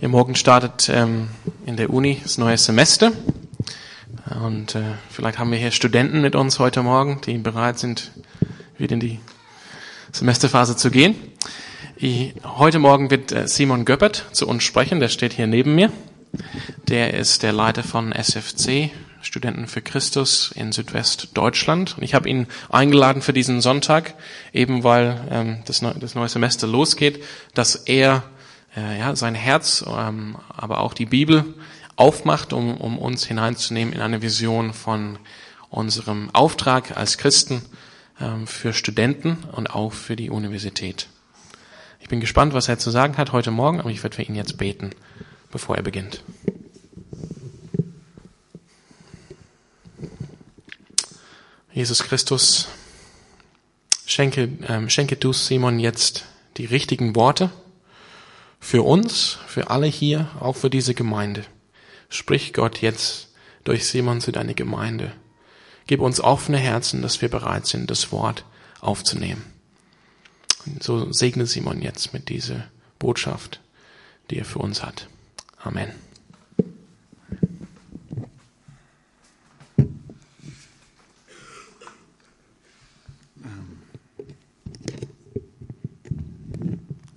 Ja, morgen startet ähm, in der Uni das neue Semester. Und äh, vielleicht haben wir hier Studenten mit uns heute Morgen, die bereit sind, wieder in die Semesterphase zu gehen. Ich, heute Morgen wird äh, Simon Göppert zu uns sprechen, der steht hier neben mir. Der ist der Leiter von SFC, Studenten für Christus in Südwestdeutschland. Und ich habe ihn eingeladen für diesen Sonntag, eben weil ähm, das, neue, das neue Semester losgeht, dass er äh, ja, sein Herz, ähm, aber auch die Bibel aufmacht, um, um uns hineinzunehmen in eine Vision von unserem Auftrag als Christen ähm, für Studenten und auch für die Universität. Ich bin gespannt, was er zu sagen hat heute Morgen, aber ich werde für ihn jetzt beten, bevor er beginnt. Jesus Christus, schenke, ähm, schenke du Simon jetzt die richtigen Worte für uns, für alle hier, auch für diese Gemeinde. Sprich Gott jetzt durch Simon zu deiner Gemeinde. Gib uns offene Herzen, dass wir bereit sind, das Wort aufzunehmen. Und so segne Simon jetzt mit dieser Botschaft, die er für uns hat. Amen.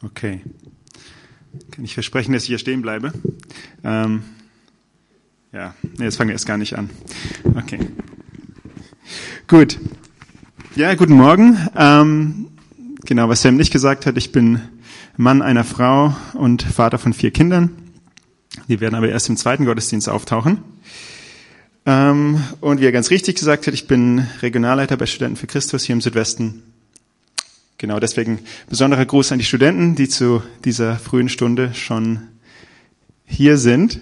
Okay. Kann ich versprechen, dass ich hier stehen bleibe? Ähm, ja, nee, jetzt fangen wir erst gar nicht an. Okay. Gut. Ja, guten Morgen. Ähm, genau, was Sam nicht gesagt hat, ich bin Mann einer Frau und Vater von vier Kindern. Die werden aber erst im zweiten Gottesdienst auftauchen. Ähm, und wie er ganz richtig gesagt hat, ich bin Regionalleiter bei Studenten für Christus hier im Südwesten Genau deswegen besonderer Gruß an die Studenten, die zu dieser frühen Stunde schon hier sind.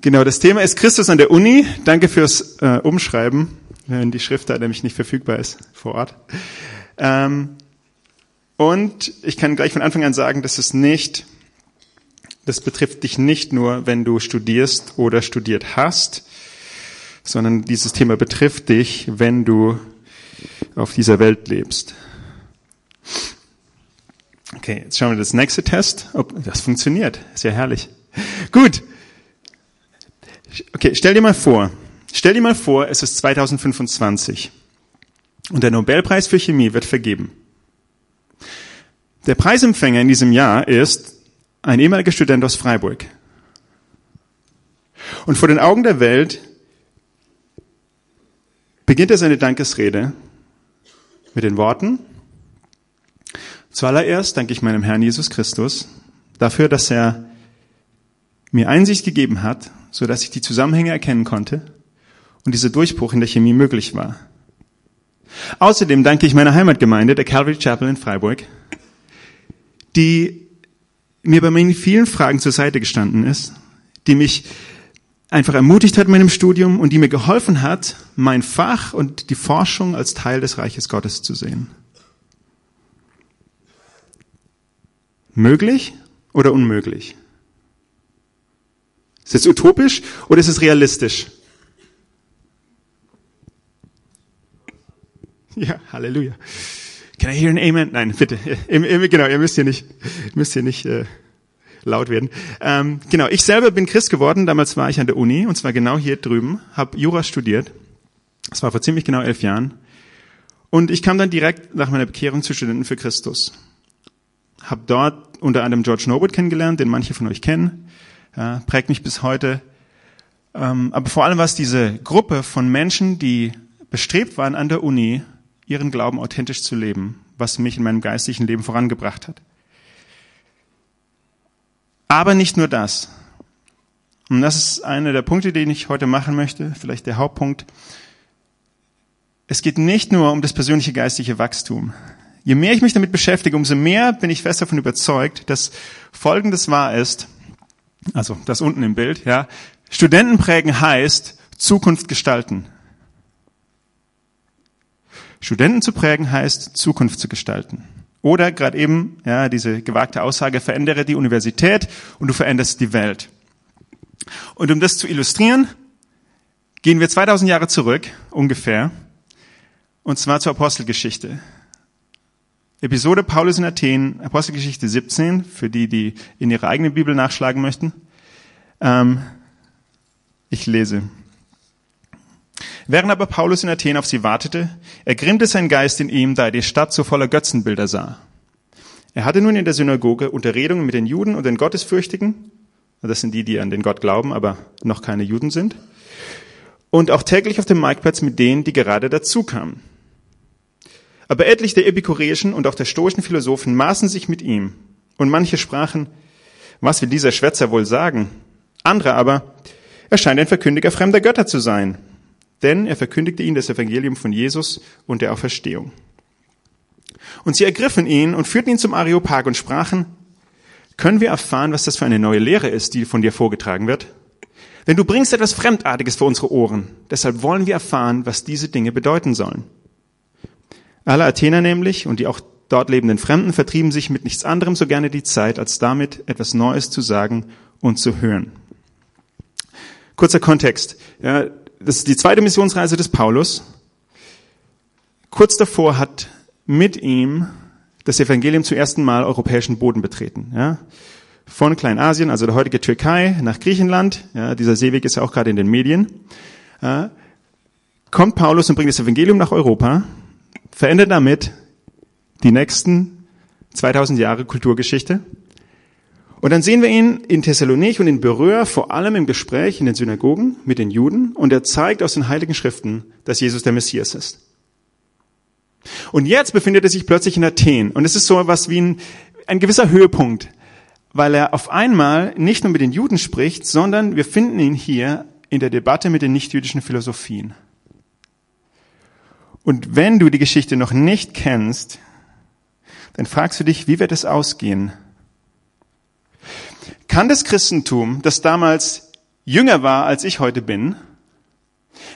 Genau, das Thema ist Christus an der Uni. Danke fürs äh, Umschreiben, wenn die Schrift da nämlich nicht verfügbar ist vor Ort. Ähm, und ich kann gleich von Anfang an sagen, dass es nicht, das betrifft dich nicht nur, wenn du studierst oder studiert hast, sondern dieses Thema betrifft dich, wenn du auf dieser Welt lebst. Okay, jetzt schauen wir das nächste Test. Ob das funktioniert. Ja herrlich. Gut. Okay, stell dir mal vor. Stell dir mal vor, es ist 2025 und der Nobelpreis für Chemie wird vergeben. Der Preisempfänger in diesem Jahr ist ein ehemaliger Student aus Freiburg. Und vor den Augen der Welt beginnt er seine Dankesrede mit den Worten, Zuallererst danke ich meinem Herrn Jesus Christus dafür, dass er mir Einsicht gegeben hat, so dass ich die Zusammenhänge erkennen konnte und dieser Durchbruch in der Chemie möglich war. Außerdem danke ich meiner Heimatgemeinde, der Calvary Chapel in Freiburg, die mir bei meinen vielen Fragen zur Seite gestanden ist, die mich einfach ermutigt hat in meinem Studium und die mir geholfen hat, mein Fach und die Forschung als Teil des Reiches Gottes zu sehen. Möglich oder unmöglich? Ist es utopisch oder ist es realistisch? Ja, Halleluja. Can I hear an Amen? Nein, bitte. Genau, ihr müsst hier nicht, müsst hier nicht äh, laut werden. Ähm, genau, ich selber bin Christ geworden. Damals war ich an der Uni und zwar genau hier drüben, habe Jura studiert. Das war vor ziemlich genau elf Jahren. Und ich kam dann direkt nach meiner Bekehrung zu Studenten für Christus habe dort unter anderem George Norbert kennengelernt, den manche von euch kennen, ja, prägt mich bis heute. Ähm, aber vor allem war es diese Gruppe von Menschen, die bestrebt waren, an der Uni ihren Glauben authentisch zu leben, was mich in meinem geistlichen Leben vorangebracht hat. Aber nicht nur das. Und das ist einer der Punkte, den ich heute machen möchte, vielleicht der Hauptpunkt. Es geht nicht nur um das persönliche geistliche Wachstum. Je mehr ich mich damit beschäftige, umso mehr bin ich fest davon überzeugt, dass Folgendes wahr ist. Also das unten im Bild, ja. Studenten prägen heißt Zukunft gestalten. Studenten zu prägen heißt Zukunft zu gestalten. Oder gerade eben, ja, diese gewagte Aussage, verändere die Universität und du veränderst die Welt. Und um das zu illustrieren, gehen wir 2000 Jahre zurück, ungefähr, und zwar zur Apostelgeschichte. Episode Paulus in Athen, Apostelgeschichte 17, für die, die in ihrer eigenen Bibel nachschlagen möchten. Ähm, ich lese. Während aber Paulus in Athen auf sie wartete, ergrimmte sein Geist in ihm, da er die Stadt so voller Götzenbilder sah. Er hatte nun in der Synagoge Unterredungen mit den Juden und den Gottesfürchtigen, das sind die, die an den Gott glauben, aber noch keine Juden sind, und auch täglich auf dem Marktplatz mit denen, die gerade dazukamen. Aber etliche der epikureischen und auch der stoischen Philosophen maßen sich mit ihm, und manche sprachen, was will dieser Schwätzer wohl sagen? Andere aber, er scheint ein Verkündiger fremder Götter zu sein, denn er verkündigte ihnen das Evangelium von Jesus und der Auferstehung. Und sie ergriffen ihn und führten ihn zum Areopag und sprachen, können wir erfahren, was das für eine neue Lehre ist, die von dir vorgetragen wird? Denn du bringst etwas Fremdartiges vor unsere Ohren. Deshalb wollen wir erfahren, was diese Dinge bedeuten sollen. Alle Athener nämlich und die auch dort lebenden Fremden vertrieben sich mit nichts anderem so gerne die Zeit, als damit etwas Neues zu sagen und zu hören. Kurzer Kontext. Ja, das ist die zweite Missionsreise des Paulus. Kurz davor hat mit ihm das Evangelium zum ersten Mal europäischen Boden betreten. Ja? Von Kleinasien, also der heutige Türkei, nach Griechenland. Ja, dieser Seeweg ist ja auch gerade in den Medien. Ja, kommt Paulus und bringt das Evangelium nach Europa, verändert damit die nächsten 2000 Jahre Kulturgeschichte. Und dann sehen wir ihn in Thessalonich und in Beröa, vor allem im Gespräch in den Synagogen mit den Juden, und er zeigt aus den Heiligen Schriften, dass Jesus der Messias ist. Und jetzt befindet er sich plötzlich in Athen. Und es ist so etwas wie ein, ein gewisser Höhepunkt, weil er auf einmal nicht nur mit den Juden spricht, sondern wir finden ihn hier in der Debatte mit den nichtjüdischen Philosophien. Und wenn du die Geschichte noch nicht kennst, dann fragst du dich, wie wird es ausgehen? Kann das Christentum, das damals jünger war, als ich heute bin,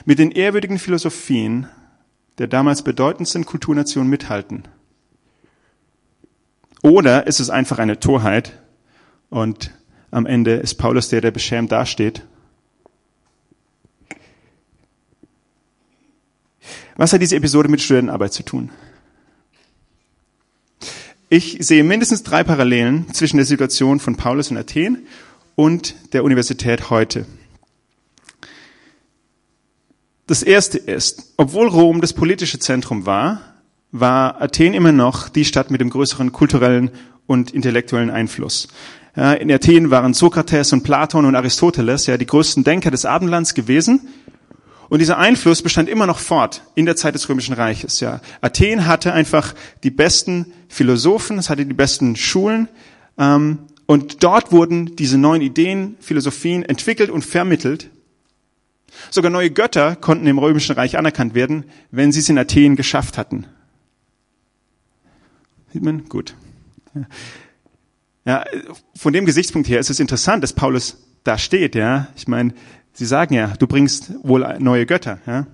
mit den ehrwürdigen Philosophien der damals bedeutendsten Kulturnation mithalten? Oder ist es einfach eine Torheit und am Ende ist Paulus der, der beschämt dasteht? Was hat diese Episode mit Studentenarbeit zu tun? Ich sehe mindestens drei Parallelen zwischen der Situation von Paulus in Athen und der Universität heute. Das erste ist, obwohl Rom das politische Zentrum war, war Athen immer noch die Stadt mit dem größeren kulturellen und intellektuellen Einfluss. In Athen waren Sokrates und Platon und Aristoteles ja die größten Denker des Abendlands gewesen. Und dieser Einfluss bestand immer noch fort in der Zeit des Römischen Reiches. Ja, Athen hatte einfach die besten Philosophen, es hatte die besten Schulen, ähm, und dort wurden diese neuen Ideen, Philosophien entwickelt und vermittelt Sogar neue Götter konnten im Römischen Reich anerkannt werden, wenn sie es in Athen geschafft hatten. Sieht man? Gut. Ja, von dem Gesichtspunkt her ist es interessant, dass Paulus da steht. Ja, ich meine, sie sagen ja, du bringst wohl neue Götter. Ja,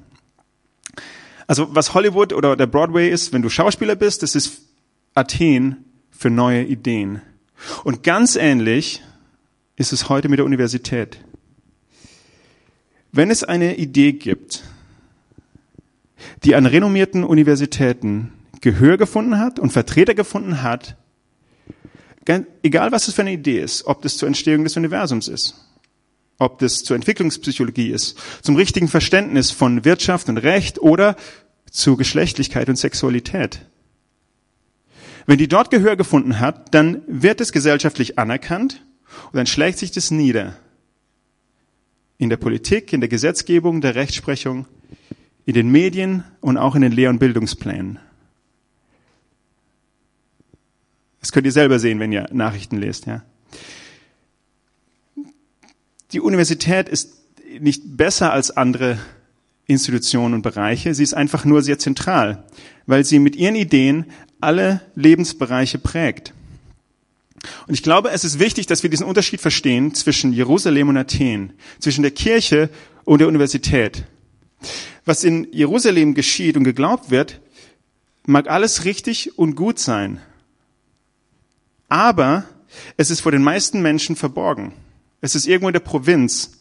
also was Hollywood oder der Broadway ist, wenn du Schauspieler bist, das ist Athen für neue Ideen. Und ganz ähnlich ist es heute mit der Universität. Wenn es eine Idee gibt, die an renommierten Universitäten Gehör gefunden hat und Vertreter gefunden hat, egal was es für eine Idee ist, ob das zur Entstehung des Universums ist, ob das zur Entwicklungspsychologie ist, zum richtigen Verständnis von Wirtschaft und Recht oder zu Geschlechtlichkeit und Sexualität. Wenn die dort Gehör gefunden hat, dann wird es gesellschaftlich anerkannt und dann schlägt sich das nieder in der Politik, in der Gesetzgebung, der Rechtsprechung, in den Medien und auch in den Lehr- und Bildungsplänen. Das könnt ihr selber sehen, wenn ihr Nachrichten lest. Ja. Die Universität ist nicht besser als andere Institutionen und Bereiche. Sie ist einfach nur sehr zentral, weil sie mit ihren Ideen alle Lebensbereiche prägt. Und ich glaube, es ist wichtig, dass wir diesen Unterschied verstehen zwischen Jerusalem und Athen, zwischen der Kirche und der Universität. Was in Jerusalem geschieht und geglaubt wird, mag alles richtig und gut sein. Aber es ist vor den meisten Menschen verborgen. Es ist irgendwo in der Provinz.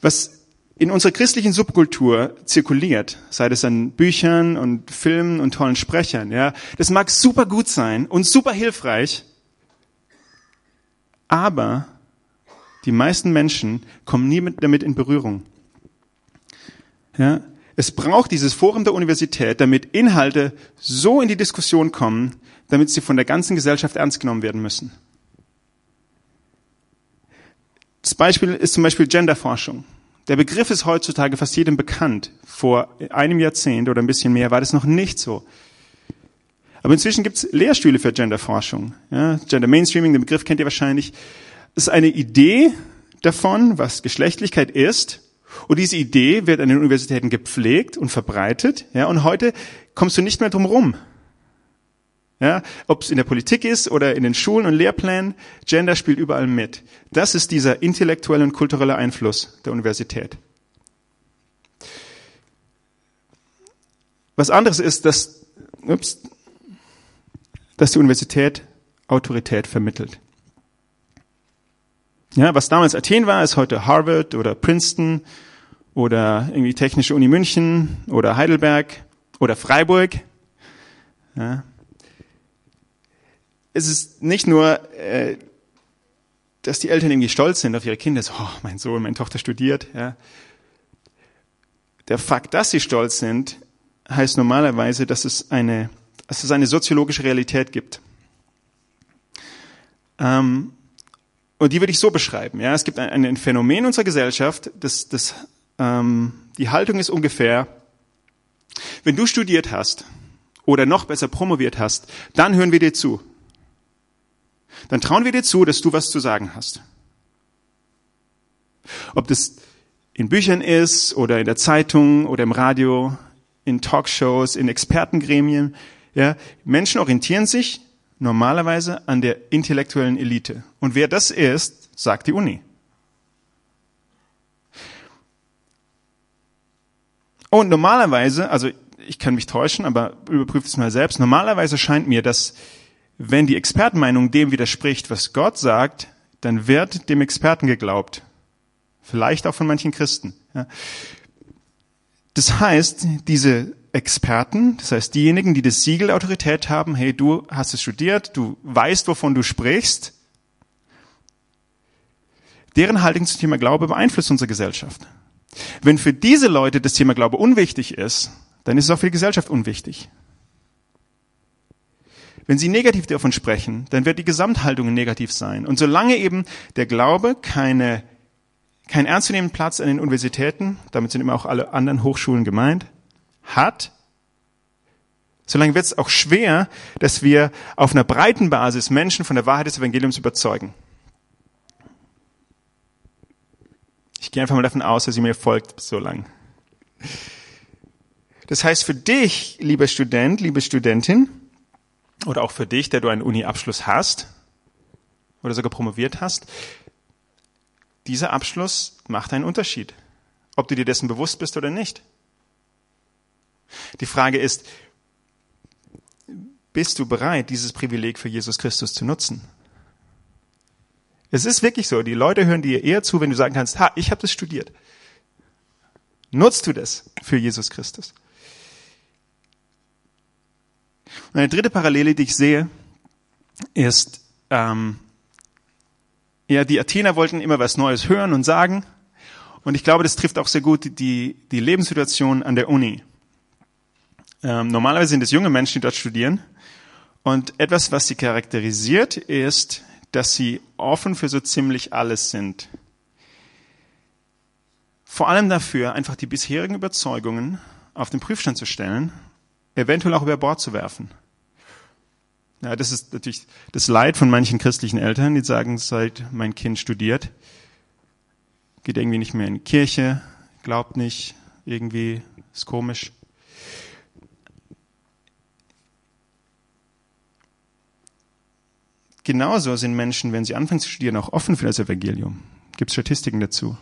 Was in unserer christlichen Subkultur zirkuliert, sei das an Büchern und Filmen und tollen Sprechern, ja, das mag super gut sein und super hilfreich, aber die meisten Menschen kommen nie mit, damit in Berührung. Ja, es braucht dieses Forum der Universität, damit Inhalte so in die Diskussion kommen, damit sie von der ganzen Gesellschaft ernst genommen werden müssen. Das Beispiel ist zum Beispiel Genderforschung. Der Begriff ist heutzutage fast jedem bekannt. Vor einem Jahrzehnt oder ein bisschen mehr war das noch nicht so. Aber inzwischen gibt es Lehrstühle für Genderforschung. Ja, Gender Mainstreaming, den Begriff kennt ihr wahrscheinlich. Ist eine Idee davon, was Geschlechtlichkeit ist. Und diese Idee wird an den Universitäten gepflegt und verbreitet. Ja, und heute kommst du nicht mehr drum rum. Ja, ob es in der Politik ist oder in den Schulen und Lehrplänen, Gender spielt überall mit. Das ist dieser intellektuelle und kulturelle Einfluss der Universität. Was anderes ist, dass, ups, dass die Universität Autorität vermittelt. Ja, was damals Athen war, ist heute Harvard oder Princeton oder irgendwie Technische Uni München oder Heidelberg oder Freiburg. Ja, es ist nicht nur, äh, dass die Eltern irgendwie stolz sind auf ihre Kinder, so, oh, mein Sohn, meine Tochter studiert. Ja. Der Fakt, dass sie stolz sind, heißt normalerweise, dass es eine, dass es eine soziologische Realität gibt. Ähm, und die würde ich so beschreiben. Ja, es gibt ein, ein Phänomen unserer Gesellschaft, das, das, ähm, die Haltung ist ungefähr, wenn du studiert hast oder noch besser promoviert hast, dann hören wir dir zu dann trauen wir dir zu, dass du was zu sagen hast. Ob das in Büchern ist oder in der Zeitung oder im Radio, in Talkshows, in Expertengremien, ja, Menschen orientieren sich normalerweise an der intellektuellen Elite. Und wer das ist, sagt die Uni. Und normalerweise, also ich kann mich täuschen, aber überprüft es mal selbst, normalerweise scheint mir, dass wenn die Expertenmeinung dem widerspricht, was Gott sagt, dann wird dem Experten geglaubt. Vielleicht auch von manchen Christen. Das heißt, diese Experten, das heißt diejenigen, die das Siegel Autorität haben, hey, du hast es studiert, du weißt, wovon du sprichst, deren Haltung zum Thema Glaube beeinflusst unsere Gesellschaft. Wenn für diese Leute das Thema Glaube unwichtig ist, dann ist es auch für die Gesellschaft unwichtig. Wenn Sie negativ davon sprechen, dann wird die Gesamthaltung negativ sein. Und solange eben der Glaube keine, keinen ernstzunehmenden Platz an den Universitäten, damit sind immer auch alle anderen Hochschulen gemeint, hat, solange wird es auch schwer, dass wir auf einer breiten Basis Menschen von der Wahrheit des Evangeliums überzeugen. Ich gehe einfach mal davon aus, dass ihr mir folgt so lang. Das heißt für dich, lieber Student, liebe Studentin, oder auch für dich, der du einen Uni-Abschluss hast oder sogar promoviert hast, dieser Abschluss macht einen Unterschied, ob du dir dessen bewusst bist oder nicht. Die Frage ist, bist du bereit, dieses Privileg für Jesus Christus zu nutzen? Es ist wirklich so, die Leute hören dir eher zu, wenn du sagen kannst, ha, ich habe das studiert. Nutzt du das für Jesus Christus? Und eine dritte Parallele, die ich sehe, ist, ähm, ja, die Athener wollten immer was Neues hören und sagen. Und ich glaube, das trifft auch sehr gut die, die Lebenssituation an der Uni. Ähm, normalerweise sind es junge Menschen, die dort studieren. Und etwas, was sie charakterisiert, ist, dass sie offen für so ziemlich alles sind. Vor allem dafür, einfach die bisherigen Überzeugungen auf den Prüfstand zu stellen eventuell auch über Bord zu werfen. Ja, das ist natürlich das Leid von manchen christlichen Eltern, die sagen, seit mein Kind studiert, geht irgendwie nicht mehr in die Kirche, glaubt nicht, irgendwie ist komisch. Genauso sind Menschen, wenn sie anfangen zu studieren, auch offen für das Evangelium. Gibt Statistiken dazu.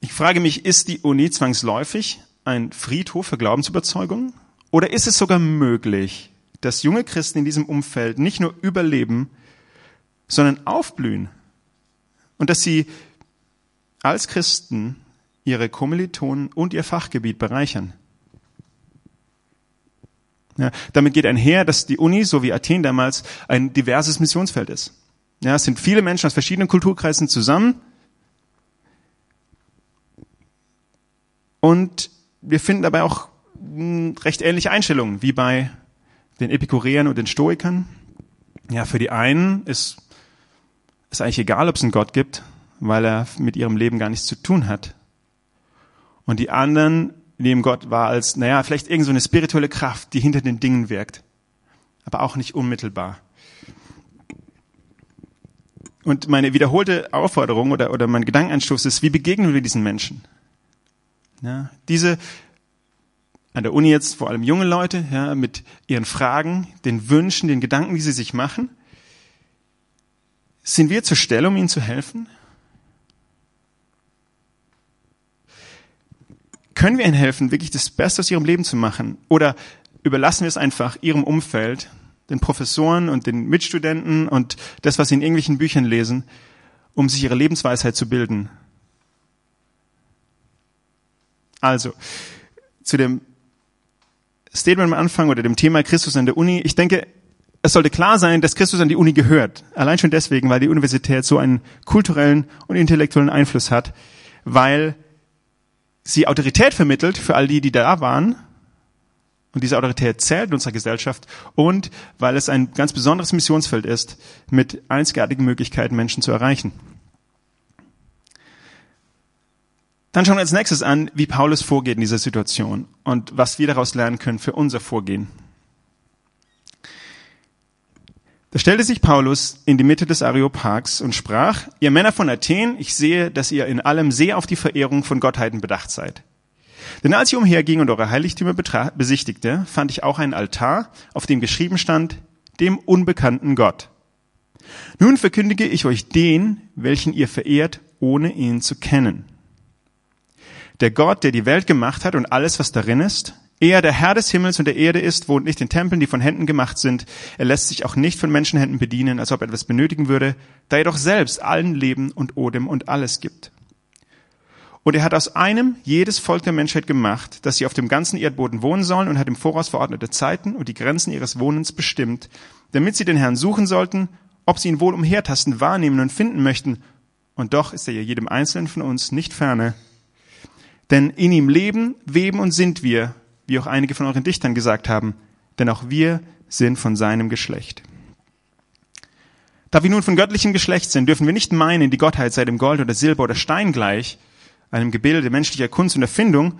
Ich frage mich, ist die Uni zwangsläufig ein Friedhof für Glaubensüberzeugungen? Oder ist es sogar möglich, dass junge Christen in diesem Umfeld nicht nur überleben, sondern aufblühen? Und dass sie als Christen ihre Kommilitonen und ihr Fachgebiet bereichern. Ja, damit geht einher, dass die Uni, so wie Athen damals, ein diverses Missionsfeld ist. Ja, es sind viele Menschen aus verschiedenen Kulturkreisen zusammen. Und wir finden dabei auch hm, recht ähnliche Einstellungen wie bei den Epikureern und den Stoikern. Ja, für die einen ist es eigentlich egal, ob es einen Gott gibt, weil er mit ihrem Leben gar nichts zu tun hat. Und die anderen nehmen Gott wahr als, naja, vielleicht irgend so eine spirituelle Kraft, die hinter den Dingen wirkt, aber auch nicht unmittelbar. Und meine wiederholte Aufforderung oder, oder mein Gedankenanstoß ist, wie begegnen wir diesen Menschen? Ja, diese an der Uni jetzt vor allem junge Leute, ja, mit ihren Fragen, den Wünschen, den Gedanken, die sie sich machen. Sind wir zur Stelle, um ihnen zu helfen? Können wir ihnen helfen, wirklich das Beste aus ihrem Leben zu machen? Oder überlassen wir es einfach ihrem Umfeld, den Professoren und den Mitstudenten und das, was sie in irgendwelchen Büchern lesen, um sich ihre Lebensweisheit zu bilden? Also, zu dem Statement am Anfang oder dem Thema Christus an der Uni. Ich denke, es sollte klar sein, dass Christus an die Uni gehört. Allein schon deswegen, weil die Universität so einen kulturellen und intellektuellen Einfluss hat, weil sie Autorität vermittelt für all die, die da waren. Und diese Autorität zählt in unserer Gesellschaft und weil es ein ganz besonderes Missionsfeld ist, mit einzigartigen Möglichkeiten Menschen zu erreichen. Dann schauen wir als nächstes an, wie Paulus vorgeht in dieser Situation und was wir daraus lernen können für unser Vorgehen. Da stellte sich Paulus in die Mitte des Areopags und sprach, ihr Männer von Athen, ich sehe, dass ihr in allem sehr auf die Verehrung von Gottheiten bedacht seid. Denn als ich umherging und eure Heiligtümer besichtigte, fand ich auch einen Altar, auf dem geschrieben stand, dem unbekannten Gott. Nun verkündige ich euch den, welchen ihr verehrt, ohne ihn zu kennen. Der Gott, der die Welt gemacht hat und alles, was darin ist, er, der Herr des Himmels und der Erde ist, wohnt nicht in Tempeln, die von Händen gemacht sind. Er lässt sich auch nicht von Menschenhänden bedienen, als ob er etwas benötigen würde, da er doch selbst allen Leben und Odem und alles gibt. Und er hat aus einem jedes Volk der Menschheit gemacht, dass sie auf dem ganzen Erdboden wohnen sollen und hat im Voraus verordnete Zeiten und die Grenzen ihres Wohnens bestimmt, damit sie den Herrn suchen sollten, ob sie ihn wohl umhertasten, wahrnehmen und finden möchten. Und doch ist er jedem Einzelnen von uns nicht ferne, denn in ihm leben, weben und sind wir, wie auch einige von euren Dichtern gesagt haben, denn auch wir sind von seinem Geschlecht. Da wir nun von göttlichem Geschlecht sind, dürfen wir nicht meinen, die Gottheit sei dem Gold oder Silber oder Stein gleich, einem Gebilde menschlicher Kunst und Erfindung.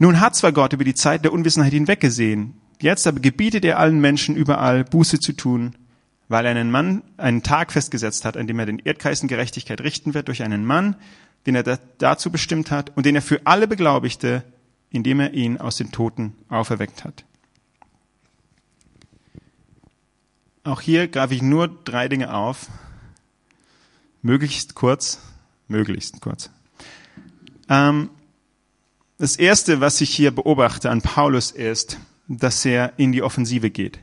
Nun hat zwar Gott über die Zeit der Unwissenheit hinweggesehen, jetzt aber gebietet er allen Menschen überall Buße zu tun, weil er einen Mann einen Tag festgesetzt hat, an dem er den Erdkreis Gerechtigkeit richten wird durch einen Mann, den er dazu bestimmt hat und den er für alle beglaubigte, indem er ihn aus den Toten auferweckt hat. Auch hier greife ich nur drei Dinge auf. Möglichst kurz, möglichst kurz. Ähm, das erste, was ich hier beobachte an Paulus ist, dass er in die Offensive geht.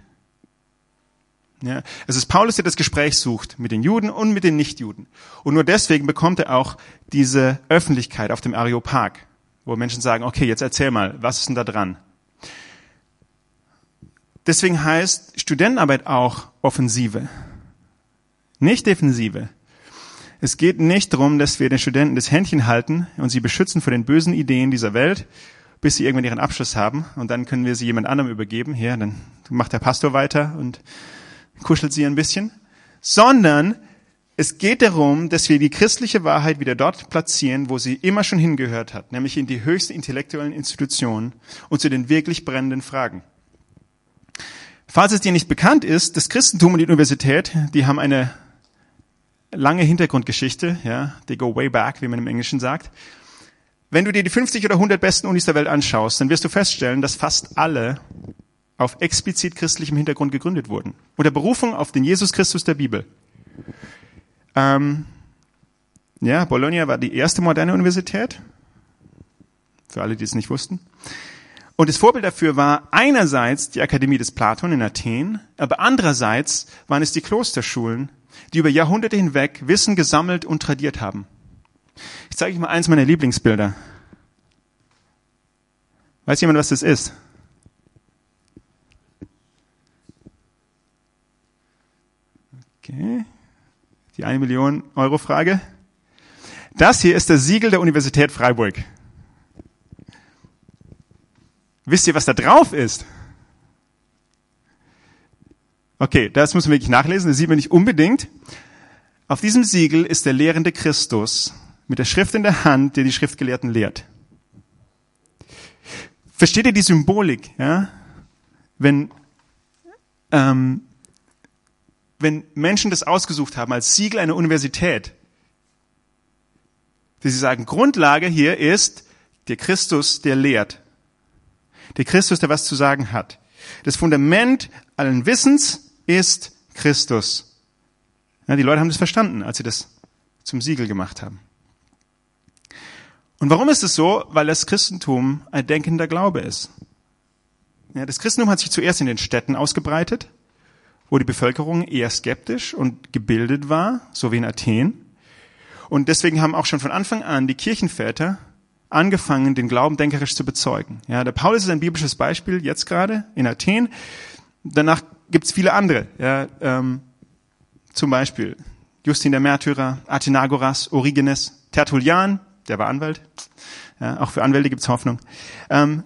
Ja, es ist Paulus, der das Gespräch sucht mit den Juden und mit den Nichtjuden. Und nur deswegen bekommt er auch diese Öffentlichkeit auf dem Areopag, wo Menschen sagen, okay, jetzt erzähl mal, was ist denn da dran? Deswegen heißt Studentenarbeit auch Offensive, nicht Defensive. Es geht nicht darum, dass wir den Studenten das Händchen halten und sie beschützen vor den bösen Ideen dieser Welt, bis sie irgendwann ihren Abschluss haben und dann können wir sie jemand anderem übergeben. Hier, dann macht der Pastor weiter und kuschelt sie ein bisschen, sondern es geht darum, dass wir die christliche Wahrheit wieder dort platzieren, wo sie immer schon hingehört hat, nämlich in die höchsten intellektuellen Institutionen und zu den wirklich brennenden Fragen. Falls es dir nicht bekannt ist, das Christentum und die Universität, die haben eine lange Hintergrundgeschichte, ja, they go way back, wie man im Englischen sagt. Wenn du dir die 50 oder 100 besten Unis der Welt anschaust, dann wirst du feststellen, dass fast alle auf explizit christlichem Hintergrund gegründet wurden. Unter Berufung auf den Jesus Christus der Bibel. Ähm, ja, Bologna war die erste moderne Universität. Für alle, die es nicht wussten. Und das Vorbild dafür war einerseits die Akademie des Platon in Athen, aber andererseits waren es die Klosterschulen, die über Jahrhunderte hinweg Wissen gesammelt und tradiert haben. Ich zeige euch mal eins meiner Lieblingsbilder. Weiß jemand, was das ist? Okay. Die eine Million Euro Frage. Das hier ist das Siegel der Universität Freiburg. Wisst ihr, was da drauf ist? Okay, das muss man wirklich nachlesen, das sieht man nicht unbedingt. Auf diesem Siegel ist der lehrende Christus mit der Schrift in der Hand, der die Schriftgelehrten lehrt. Versteht ihr die Symbolik? Ja? Wenn, ähm, wenn Menschen das ausgesucht haben als Siegel einer Universität, dass sie sagen, Grundlage hier ist der Christus, der lehrt. Der Christus, der was zu sagen hat. Das Fundament allen Wissens ist Christus. Ja, die Leute haben das verstanden, als sie das zum Siegel gemacht haben. Und warum ist es so? Weil das Christentum ein denkender Glaube ist. Ja, das Christentum hat sich zuerst in den Städten ausgebreitet, wo die Bevölkerung eher skeptisch und gebildet war, so wie in Athen. Und deswegen haben auch schon von Anfang an die Kirchenväter angefangen, den Glauben denkerisch zu bezeugen. Ja, der Paulus ist ein biblisches Beispiel jetzt gerade in Athen. Danach gibt's viele andere. Ja, ähm, zum Beispiel Justin der Märtyrer, Athenagoras, Origenes, Tertullian, der war Anwalt. Ja, auch für Anwälte gibt's Hoffnung. Ähm,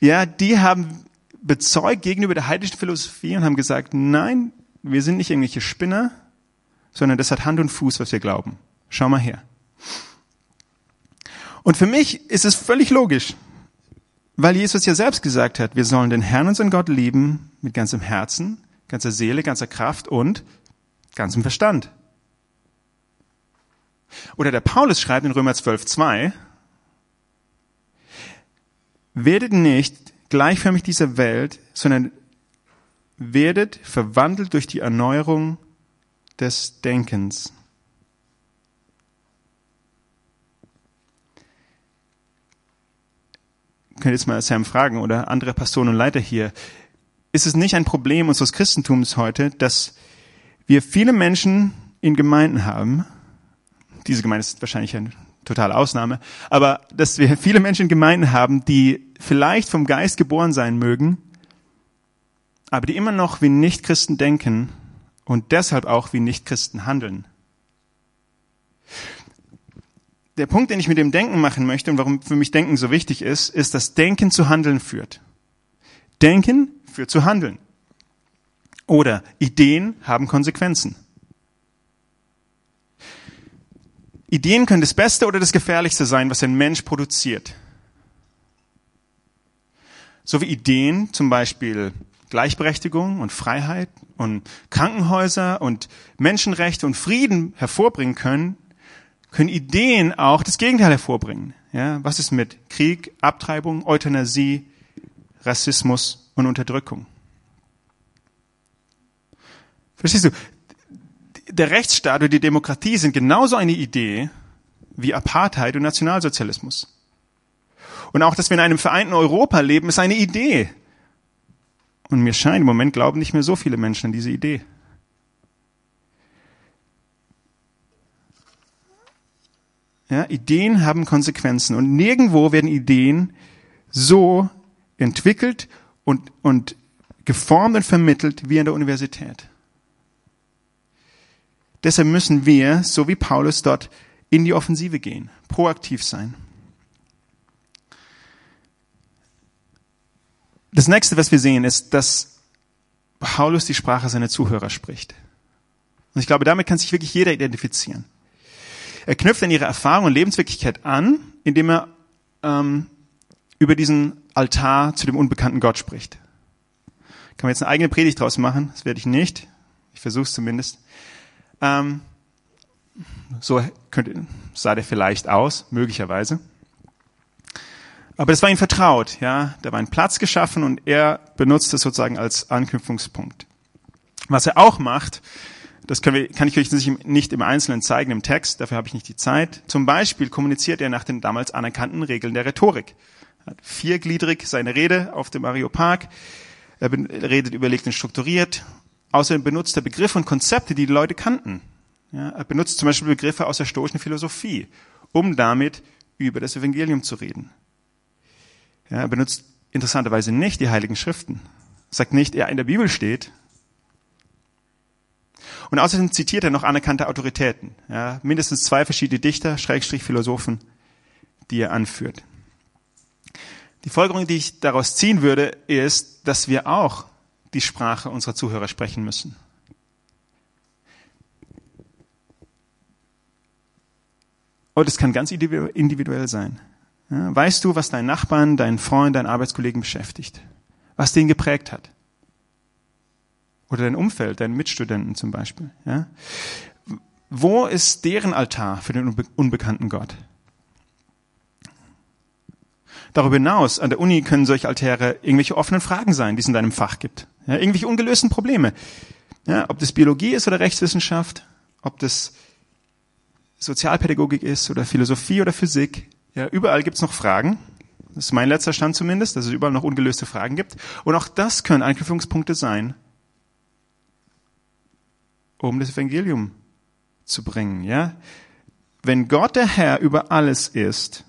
ja, die haben bezeugt gegenüber der heidnischen Philosophie und haben gesagt, nein, wir sind nicht irgendwelche Spinner, sondern das hat Hand und Fuß, was wir glauben. Schau mal her. Und für mich ist es völlig logisch, weil Jesus ja selbst gesagt hat, wir sollen den Herrn, unseren Gott lieben mit ganzem Herzen, ganzer Seele, ganzer Kraft und ganzem Verstand. Oder der Paulus schreibt in Römer 12, 2, werdet nicht gleichförmig dieser Welt, sondern werdet verwandelt durch die Erneuerung des Denkens. könnt jetzt mal Sam fragen oder andere Pastoren und Leiter hier. Ist es nicht ein Problem unseres Christentums heute, dass wir viele Menschen in Gemeinden haben, diese Gemeinde ist wahrscheinlich eine totale Ausnahme, aber dass wir viele Menschen in Gemeinden haben, die vielleicht vom Geist geboren sein mögen, aber die immer noch wie Nichtchristen denken und deshalb auch wie Nichtchristen handeln der Punkt, den ich mit dem Denken machen möchte und warum für mich Denken so wichtig ist, ist, dass Denken zu Handeln führt. Denken führt zu Handeln. Oder Ideen haben Konsequenzen. Ideen können das Beste oder das Gefährlichste sein, was ein Mensch produziert. So wie Ideen zum Beispiel Gleichberechtigung und Freiheit und Krankenhäuser und Menschenrechte und Frieden hervorbringen können, können Ideen auch das Gegenteil hervorbringen. Ja, was ist mit Krieg, Abtreibung, Euthanasie, Rassismus und Unterdrückung? Verstehst du? Der Rechtsstaat und die Demokratie sind genauso eine Idee wie Apartheid und Nationalsozialismus. Und auch, dass wir in einem vereinten Europa leben, ist eine Idee. Und mir scheint, im Moment glauben nicht mehr so viele Menschen an diese Idee. Ja, Ideen haben Konsequenzen und nirgendwo werden Ideen so entwickelt und, und geformt und vermittelt wie an der Universität. Deshalb müssen wir, so wie Paulus dort, in die Offensive gehen, proaktiv sein. Das nächste, was wir sehen, ist, dass Paulus die Sprache seiner Zuhörer spricht. Und ich glaube, damit kann sich wirklich jeder identifizieren. Er knüpft an ihre Erfahrung und Lebenswirklichkeit an, indem er ähm, über diesen Altar zu dem unbekannten Gott spricht. Kann man jetzt eine eigene Predigt draus machen? Das werde ich nicht. Ich versuche es zumindest. Ähm, so könnte, sah der vielleicht aus, möglicherweise. Aber das war ihm vertraut, ja. Da war ein Platz geschaffen und er benutzt es sozusagen als Anknüpfungspunkt. Was er auch macht, das wir, kann ich euch nicht im Einzelnen zeigen im Text, dafür habe ich nicht die Zeit. Zum Beispiel kommuniziert er nach den damals anerkannten Regeln der Rhetorik. Er hat viergliedrig seine Rede auf dem Areopag. Er redet überlegt und strukturiert. Außerdem benutzt er Begriffe und Konzepte, die die Leute kannten. Ja, er benutzt zum Beispiel Begriffe aus der stoischen Philosophie, um damit über das Evangelium zu reden. Ja, er benutzt interessanterweise nicht die Heiligen Schriften. Sagt nicht, er in der Bibel steht. Und außerdem zitiert er noch anerkannte Autoritäten. Ja, mindestens zwei verschiedene Dichter, Schrägstrich Philosophen, die er anführt. Die Folgerung, die ich daraus ziehen würde, ist, dass wir auch die Sprache unserer Zuhörer sprechen müssen. Und es kann ganz individuell sein. Ja, weißt du, was deinen Nachbarn, deinen Freund, deinen Arbeitskollegen beschäftigt? Was den geprägt hat? Oder dein Umfeld, deinen Mitstudenten zum Beispiel. Ja? Wo ist deren Altar für den unbekannten Gott? Darüber hinaus, an der Uni können solche Altäre irgendwelche offenen Fragen sein, die es in deinem Fach gibt. Ja, irgendwelche ungelösten Probleme. Ja, ob das Biologie ist oder Rechtswissenschaft, ob das Sozialpädagogik ist oder Philosophie oder Physik. Ja, überall gibt's noch Fragen. Das ist mein letzter Stand zumindest, dass es überall noch ungelöste Fragen gibt. Und auch das können Anknüpfungspunkte sein, um das Evangelium zu bringen. Ja, wenn Gott der Herr über alles ist,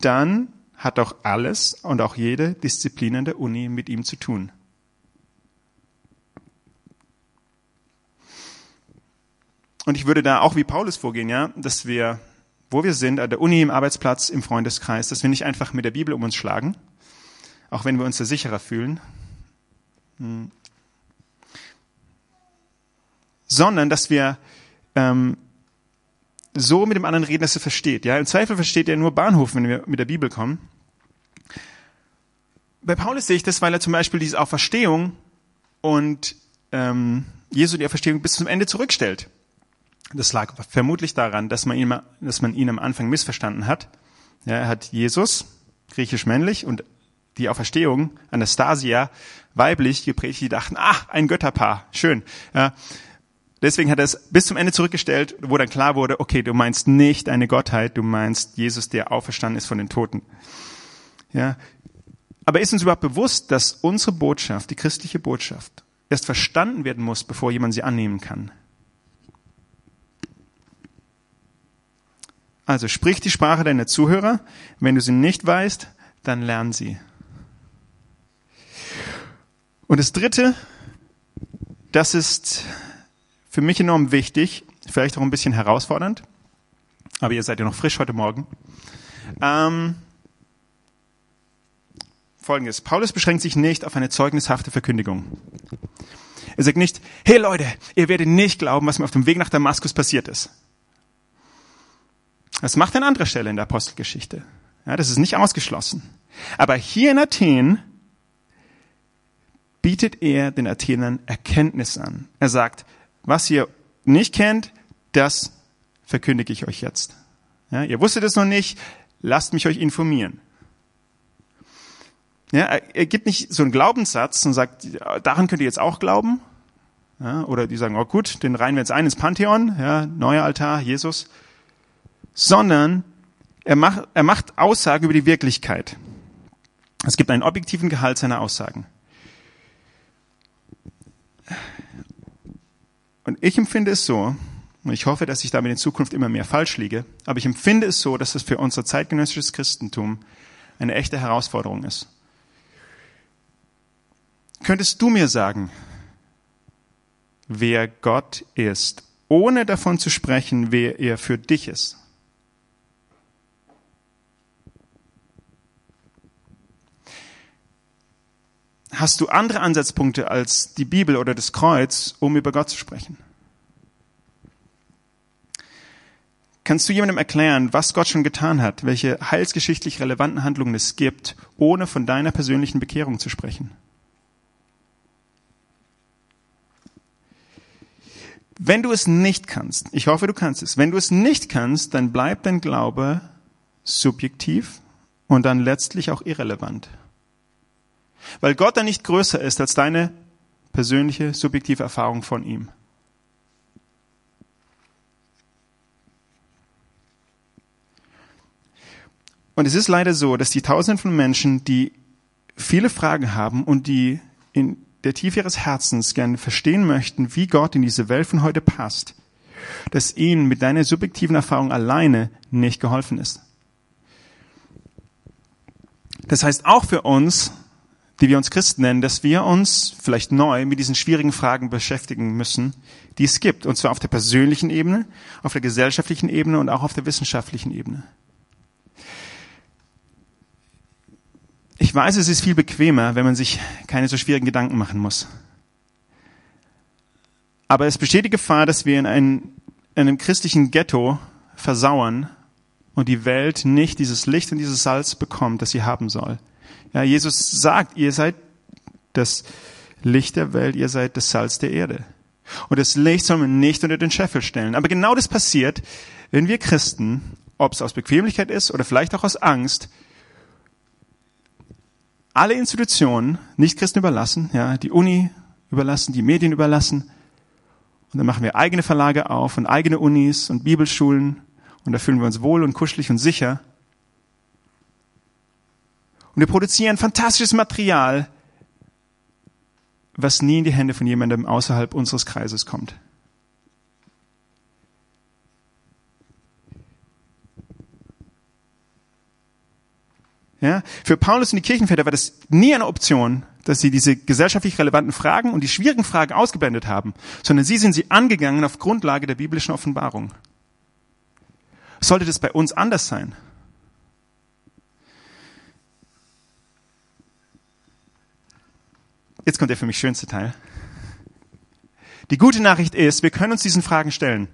dann hat auch alles und auch jede Disziplin an der Uni mit ihm zu tun. Und ich würde da auch wie Paulus vorgehen, ja, dass wir wo wir sind, an der Uni, im Arbeitsplatz, im Freundeskreis, dass wir nicht einfach mit der Bibel um uns schlagen, auch wenn wir uns da sicherer fühlen, hm. sondern dass wir ähm, so mit dem anderen reden, dass er versteht. Ja, im Zweifel versteht er nur Bahnhof, wenn wir mit der Bibel kommen. Bei Paulus sehe ich das, weil er zum Beispiel diese Auferstehung und ähm, Jesu die Auferstehung bis zum Ende zurückstellt. Das lag vermutlich daran, dass man ihn, dass man ihn am Anfang missverstanden hat. Ja, er hat Jesus, griechisch männlich, und die Auferstehung, Anastasia, weiblich geprägt, die dachten, ach, ein Götterpaar, schön. Ja, deswegen hat er es bis zum Ende zurückgestellt, wo dann klar wurde, okay, du meinst nicht eine Gottheit, du meinst Jesus, der auferstanden ist von den Toten. Ja, aber ist uns überhaupt bewusst, dass unsere Botschaft, die christliche Botschaft, erst verstanden werden muss, bevor jemand sie annehmen kann? Also sprich die Sprache deiner Zuhörer. Wenn du sie nicht weißt, dann lern sie. Und das Dritte, das ist für mich enorm wichtig, vielleicht auch ein bisschen herausfordernd, aber ihr seid ja noch frisch heute Morgen. Ähm, Folgendes. Paulus beschränkt sich nicht auf eine zeugnishafte Verkündigung. Er sagt nicht, hey Leute, ihr werdet nicht glauben, was mir auf dem Weg nach Damaskus passiert ist. Das macht er an anderer Stelle in der Apostelgeschichte. Ja, das ist nicht ausgeschlossen. Aber hier in Athen bietet er den Athenern Erkenntnis an. Er sagt, was ihr nicht kennt, das verkündige ich euch jetzt. Ja, ihr wusstet es noch nicht, lasst mich euch informieren. Ja, er gibt nicht so einen Glaubenssatz und sagt, daran könnt ihr jetzt auch glauben. Ja, oder die sagen, oh gut, den reihen wir jetzt ein ins Pantheon, ja, neuer Altar, Jesus sondern er macht, er macht Aussagen über die Wirklichkeit. Es gibt einen objektiven Gehalt seiner Aussagen. Und ich empfinde es so, und ich hoffe, dass ich damit in Zukunft immer mehr falsch liege, aber ich empfinde es so, dass es für unser zeitgenössisches Christentum eine echte Herausforderung ist. Könntest du mir sagen, wer Gott ist, ohne davon zu sprechen, wer er für dich ist? Hast du andere Ansatzpunkte als die Bibel oder das Kreuz, um über Gott zu sprechen? Kannst du jemandem erklären, was Gott schon getan hat, welche heilsgeschichtlich relevanten Handlungen es gibt, ohne von deiner persönlichen Bekehrung zu sprechen? Wenn du es nicht kannst, ich hoffe, du kannst es, wenn du es nicht kannst, dann bleibt dein Glaube subjektiv und dann letztlich auch irrelevant. Weil Gott dann nicht größer ist als deine persönliche, subjektive Erfahrung von ihm. Und es ist leider so, dass die Tausenden von Menschen, die viele Fragen haben und die in der Tiefe ihres Herzens gerne verstehen möchten, wie Gott in diese Welt von heute passt, dass ihnen mit deiner subjektiven Erfahrung alleine nicht geholfen ist. Das heißt auch für uns, die wir uns Christen nennen, dass wir uns vielleicht neu mit diesen schwierigen Fragen beschäftigen müssen, die es gibt. Und zwar auf der persönlichen Ebene, auf der gesellschaftlichen Ebene und auch auf der wissenschaftlichen Ebene. Ich weiß, es ist viel bequemer, wenn man sich keine so schwierigen Gedanken machen muss. Aber es besteht die Gefahr, dass wir in, ein, in einem christlichen Ghetto versauern und die Welt nicht dieses Licht und dieses Salz bekommt, das sie haben soll. Ja, Jesus sagt, ihr seid das Licht der Welt, ihr seid das Salz der Erde. Und das Licht soll man nicht unter den Scheffel stellen. Aber genau das passiert, wenn wir Christen, ob es aus Bequemlichkeit ist oder vielleicht auch aus Angst, alle Institutionen nicht Christen überlassen, ja, die Uni überlassen, die Medien überlassen. Und dann machen wir eigene Verlage auf und eigene Unis und Bibelschulen und da fühlen wir uns wohl und kuschelig und sicher. Und wir produzieren fantastisches Material, was nie in die Hände von jemandem außerhalb unseres Kreises kommt. Ja, für Paulus und die Kirchenväter war das nie eine Option, dass sie diese gesellschaftlich relevanten Fragen und die schwierigen Fragen ausgeblendet haben, sondern sie sind sie angegangen auf Grundlage der biblischen Offenbarung. Sollte das bei uns anders sein? Jetzt kommt der für mich schönste Teil. Die gute Nachricht ist, wir können uns diesen Fragen stellen.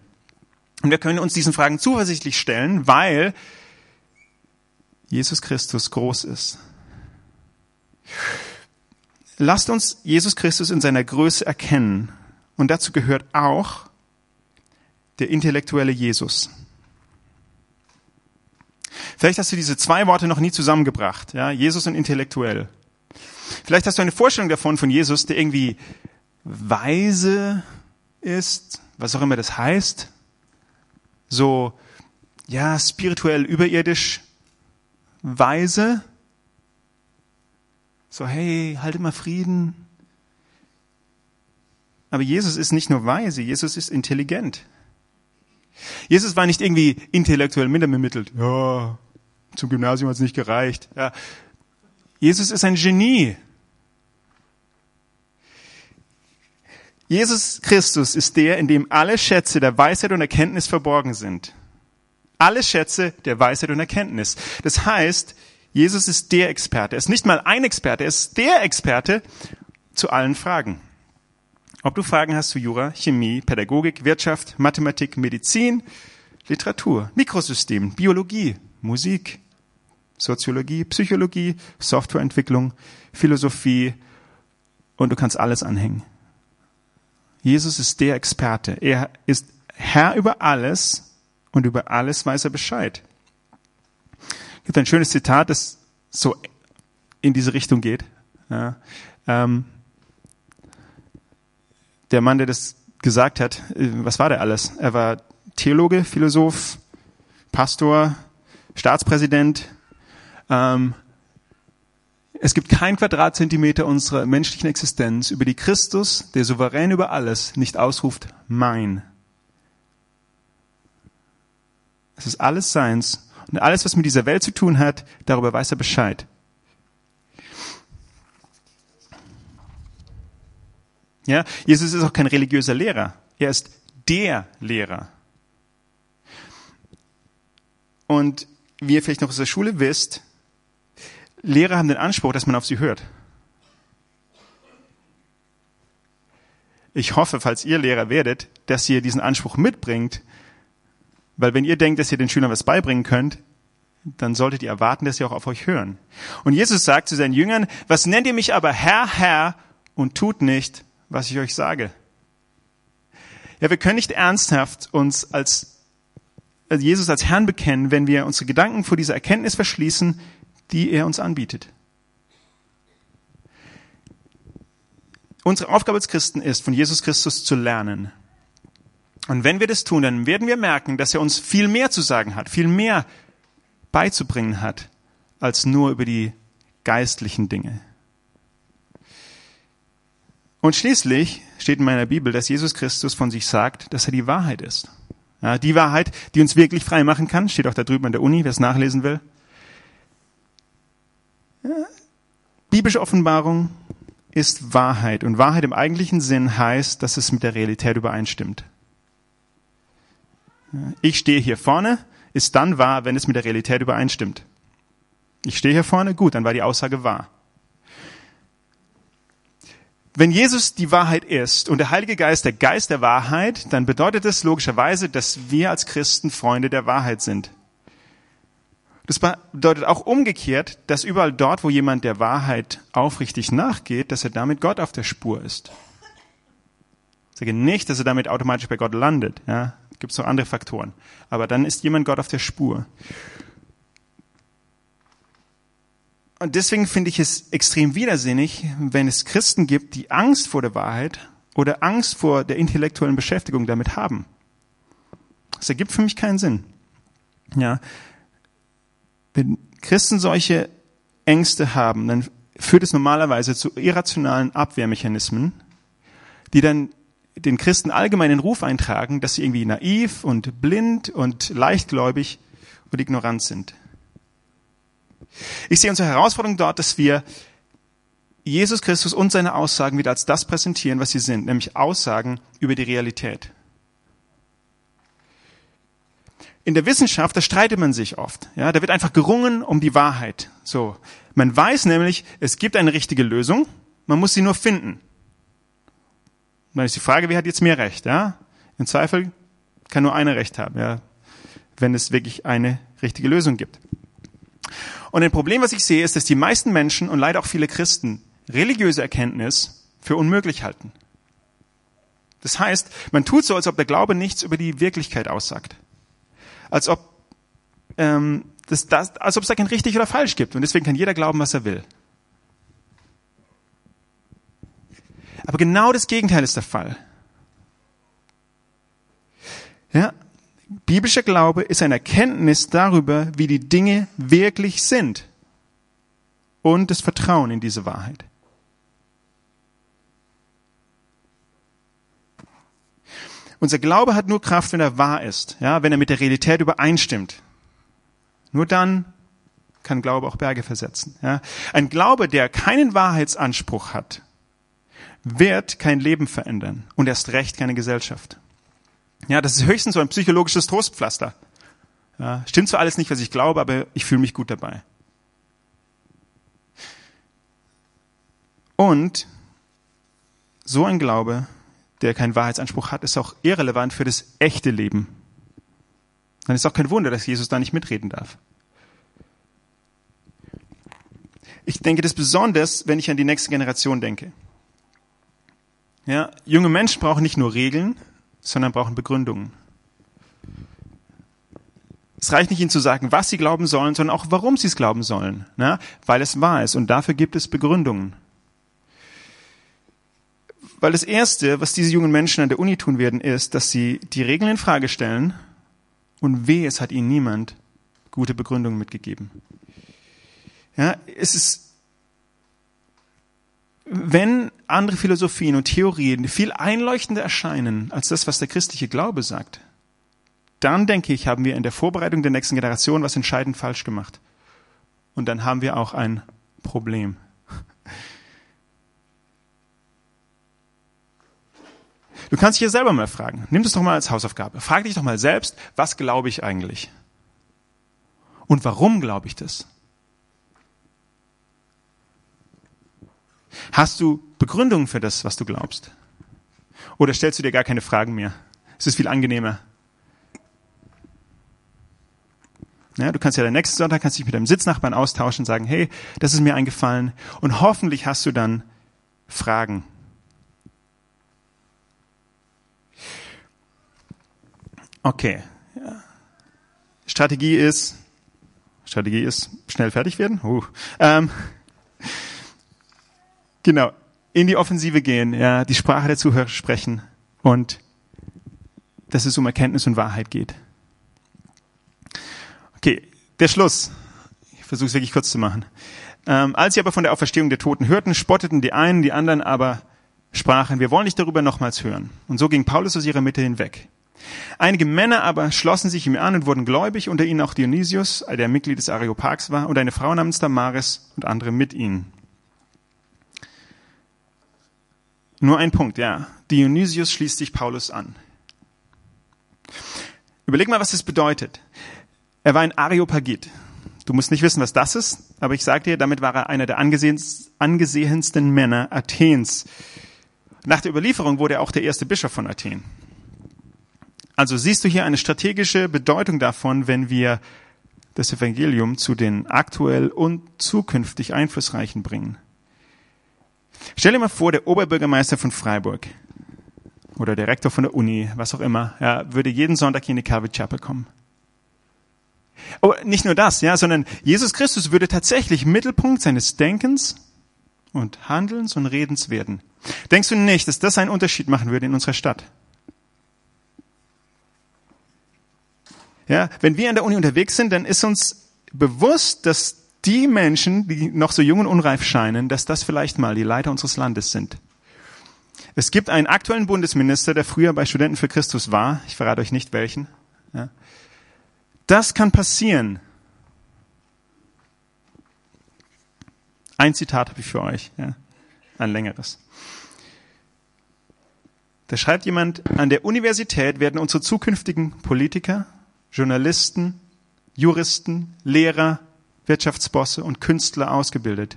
Und wir können uns diesen Fragen zuversichtlich stellen, weil Jesus Christus groß ist. Lasst uns Jesus Christus in seiner Größe erkennen. Und dazu gehört auch der intellektuelle Jesus. Vielleicht hast du diese zwei Worte noch nie zusammengebracht, ja, Jesus und intellektuell. Vielleicht hast du eine Vorstellung davon von Jesus, der irgendwie weise ist, was auch immer das heißt, so, ja, spirituell überirdisch weise, so, hey, halte mal Frieden. Aber Jesus ist nicht nur weise, Jesus ist intelligent. Jesus war nicht irgendwie intellektuell minderbemittelt. Ja, zum Gymnasium hat es nicht gereicht. Ja. Jesus ist ein Genie. Jesus Christus ist der, in dem alle Schätze der Weisheit und Erkenntnis verborgen sind. Alle Schätze der Weisheit und Erkenntnis. Das heißt, Jesus ist der Experte. Er ist nicht mal ein Experte, er ist der Experte zu allen Fragen. Ob du Fragen hast zu Jura, Chemie, Pädagogik, Wirtschaft, Mathematik, Medizin, Literatur, Mikrosystem, Biologie, Musik, Soziologie, Psychologie, Softwareentwicklung, Philosophie und du kannst alles anhängen. Jesus ist der Experte. Er ist Herr über alles und über alles weiß er Bescheid. Es gibt ein schönes Zitat, das so in diese Richtung geht. Ja, ähm, der Mann, der das gesagt hat, äh, was war der alles? Er war Theologe, Philosoph, Pastor, Staatspräsident. Ähm, es gibt kein Quadratzentimeter unserer menschlichen Existenz, über die Christus, der souverän über alles, nicht ausruft, mein. Es ist alles seins. Und alles, was mit dieser Welt zu tun hat, darüber weiß er Bescheid. Ja, Jesus ist auch kein religiöser Lehrer. Er ist der Lehrer. Und wie ihr vielleicht noch aus der Schule wisst, Lehrer haben den Anspruch, dass man auf sie hört. Ich hoffe, falls ihr Lehrer werdet, dass ihr diesen Anspruch mitbringt, weil wenn ihr denkt, dass ihr den Schülern was beibringen könnt, dann solltet ihr erwarten, dass sie auch auf euch hören. Und Jesus sagt zu seinen Jüngern, was nennt ihr mich aber Herr, Herr und tut nicht, was ich euch sage. Ja, wir können nicht ernsthaft uns als also Jesus als Herrn bekennen, wenn wir unsere Gedanken vor dieser Erkenntnis verschließen, die er uns anbietet. Unsere Aufgabe als Christen ist, von Jesus Christus zu lernen. Und wenn wir das tun, dann werden wir merken, dass er uns viel mehr zu sagen hat, viel mehr beizubringen hat, als nur über die geistlichen Dinge. Und schließlich steht in meiner Bibel, dass Jesus Christus von sich sagt, dass er die Wahrheit ist. Ja, die Wahrheit, die uns wirklich frei machen kann, steht auch da drüben an der Uni, wer es nachlesen will. Biblische Offenbarung ist Wahrheit. Und Wahrheit im eigentlichen Sinn heißt, dass es mit der Realität übereinstimmt. Ich stehe hier vorne, ist dann wahr, wenn es mit der Realität übereinstimmt. Ich stehe hier vorne, gut, dann war die Aussage wahr. Wenn Jesus die Wahrheit ist und der Heilige Geist der Geist der Wahrheit, dann bedeutet das logischerweise, dass wir als Christen Freunde der Wahrheit sind. Das bedeutet auch umgekehrt, dass überall dort, wo jemand der Wahrheit aufrichtig nachgeht, dass er damit Gott auf der Spur ist. Ich sage nicht, dass er damit automatisch bei Gott landet. Ja, gibt es noch andere Faktoren. Aber dann ist jemand Gott auf der Spur. Und deswegen finde ich es extrem widersinnig, wenn es Christen gibt, die Angst vor der Wahrheit oder Angst vor der intellektuellen Beschäftigung damit haben. Das ergibt für mich keinen Sinn. Ja. Wenn Christen solche Ängste haben, dann führt es normalerweise zu irrationalen Abwehrmechanismen, die dann den Christen allgemeinen Ruf eintragen, dass sie irgendwie naiv und blind und leichtgläubig und ignorant sind. Ich sehe unsere Herausforderung dort, dass wir Jesus Christus und seine Aussagen wieder als das präsentieren, was sie sind, nämlich Aussagen über die Realität. In der Wissenschaft, da streitet man sich oft. Ja, da wird einfach gerungen um die Wahrheit. So. Man weiß nämlich, es gibt eine richtige Lösung. Man muss sie nur finden. Dann ist die Frage, wer hat jetzt mehr Recht? Ja? Im Zweifel kann nur einer Recht haben, ja? wenn es wirklich eine richtige Lösung gibt. Und ein Problem, was ich sehe, ist, dass die meisten Menschen und leider auch viele Christen religiöse Erkenntnis für unmöglich halten. Das heißt, man tut so, als ob der Glaube nichts über die Wirklichkeit aussagt. Als ob, ähm, das, das, als ob es da kein richtig oder falsch gibt. Und deswegen kann jeder glauben, was er will. Aber genau das Gegenteil ist der Fall. Ja, Biblischer Glaube ist eine Erkenntnis darüber, wie die Dinge wirklich sind und das Vertrauen in diese Wahrheit. Unser Glaube hat nur Kraft, wenn er wahr ist, ja, wenn er mit der Realität übereinstimmt. Nur dann kann Glaube auch Berge versetzen. Ja. Ein Glaube, der keinen Wahrheitsanspruch hat, wird kein Leben verändern und erst recht keine Gesellschaft. Ja, das ist höchstens so ein psychologisches Trostpflaster. Ja, stimmt zwar alles nicht, was ich glaube, aber ich fühle mich gut dabei. Und so ein Glaube, der keinen Wahrheitsanspruch hat, ist auch irrelevant für das echte Leben. Dann ist auch kein Wunder, dass Jesus da nicht mitreden darf. Ich denke das besonders, wenn ich an die nächste Generation denke. Ja, junge Menschen brauchen nicht nur Regeln, sondern brauchen Begründungen. Es reicht nicht, ihnen zu sagen, was sie glauben sollen, sondern auch, warum sie es glauben sollen, ne? weil es wahr ist. Und dafür gibt es Begründungen. Weil das Erste, was diese jungen Menschen an der Uni tun werden, ist, dass sie die Regeln in Frage stellen und weh, es hat ihnen niemand gute Begründungen mitgegeben. Ja, es ist wenn andere Philosophien und Theorien viel einleuchtender erscheinen als das, was der christliche Glaube sagt, dann denke ich, haben wir in der Vorbereitung der nächsten Generation was entscheidend falsch gemacht. Und dann haben wir auch ein Problem. Du kannst dich ja selber mal fragen. Nimm das doch mal als Hausaufgabe. Frag dich doch mal selbst, was glaube ich eigentlich? Und warum glaube ich das? Hast du Begründungen für das, was du glaubst? Oder stellst du dir gar keine Fragen mehr? Es ist viel angenehmer. Ja, du kannst ja den nächsten Sonntag kannst dich mit deinem Sitznachbarn austauschen und sagen, hey, das ist mir eingefallen. Und hoffentlich hast du dann Fragen. Okay. Ja. Strategie ist, Strategie ist schnell fertig werden. Uh. Ähm, Genau. In die Offensive gehen, ja, die Sprache der Zuhörer sprechen und dass es um Erkenntnis und Wahrheit geht. Okay, der Schluss. Ich versuche es wirklich kurz zu machen. Ähm, als sie aber von der Auferstehung der Toten hörten, spotteten die einen, die anderen aber sprachen, wir wollen nicht darüber nochmals hören. Und so ging Paulus aus ihrer Mitte hinweg. Einige Männer aber schlossen sich ihm an und wurden gläubig, unter ihnen auch Dionysius, der Mitglied des Areopags war, und eine Frau namens Damaris und andere mit ihnen. Nur ein Punkt, ja. Dionysius schließt sich Paulus an. Überleg mal, was das bedeutet. Er war ein Areopagit. Du musst nicht wissen, was das ist, aber ich sage dir, damit war er einer der angesehensten Männer Athens. Nach der Überlieferung wurde er auch der erste Bischof von Athen. Also siehst du hier eine strategische Bedeutung davon, wenn wir das Evangelium zu den aktuell und zukünftig Einflussreichen bringen. Stell dir mal vor, der Oberbürgermeister von Freiburg oder der Rektor von der Uni, was auch immer, ja, würde jeden Sonntag hier in die Calvary Chapel kommen. Aber nicht nur das, ja, sondern Jesus Christus würde tatsächlich Mittelpunkt seines Denkens und Handelns und Redens werden. Denkst du nicht, dass das einen Unterschied machen würde in unserer Stadt? Ja, wenn wir an der Uni unterwegs sind, dann ist uns bewusst, dass die Menschen, die noch so jung und unreif scheinen, dass das vielleicht mal die Leiter unseres Landes sind. Es gibt einen aktuellen Bundesminister, der früher bei Studenten für Christus war. Ich verrate euch nicht welchen. Ja. Das kann passieren. Ein Zitat habe ich für euch, ja. ein längeres. Da schreibt jemand, an der Universität werden unsere zukünftigen Politiker, Journalisten, Juristen, Lehrer, Wirtschaftsbosse und Künstler ausgebildet.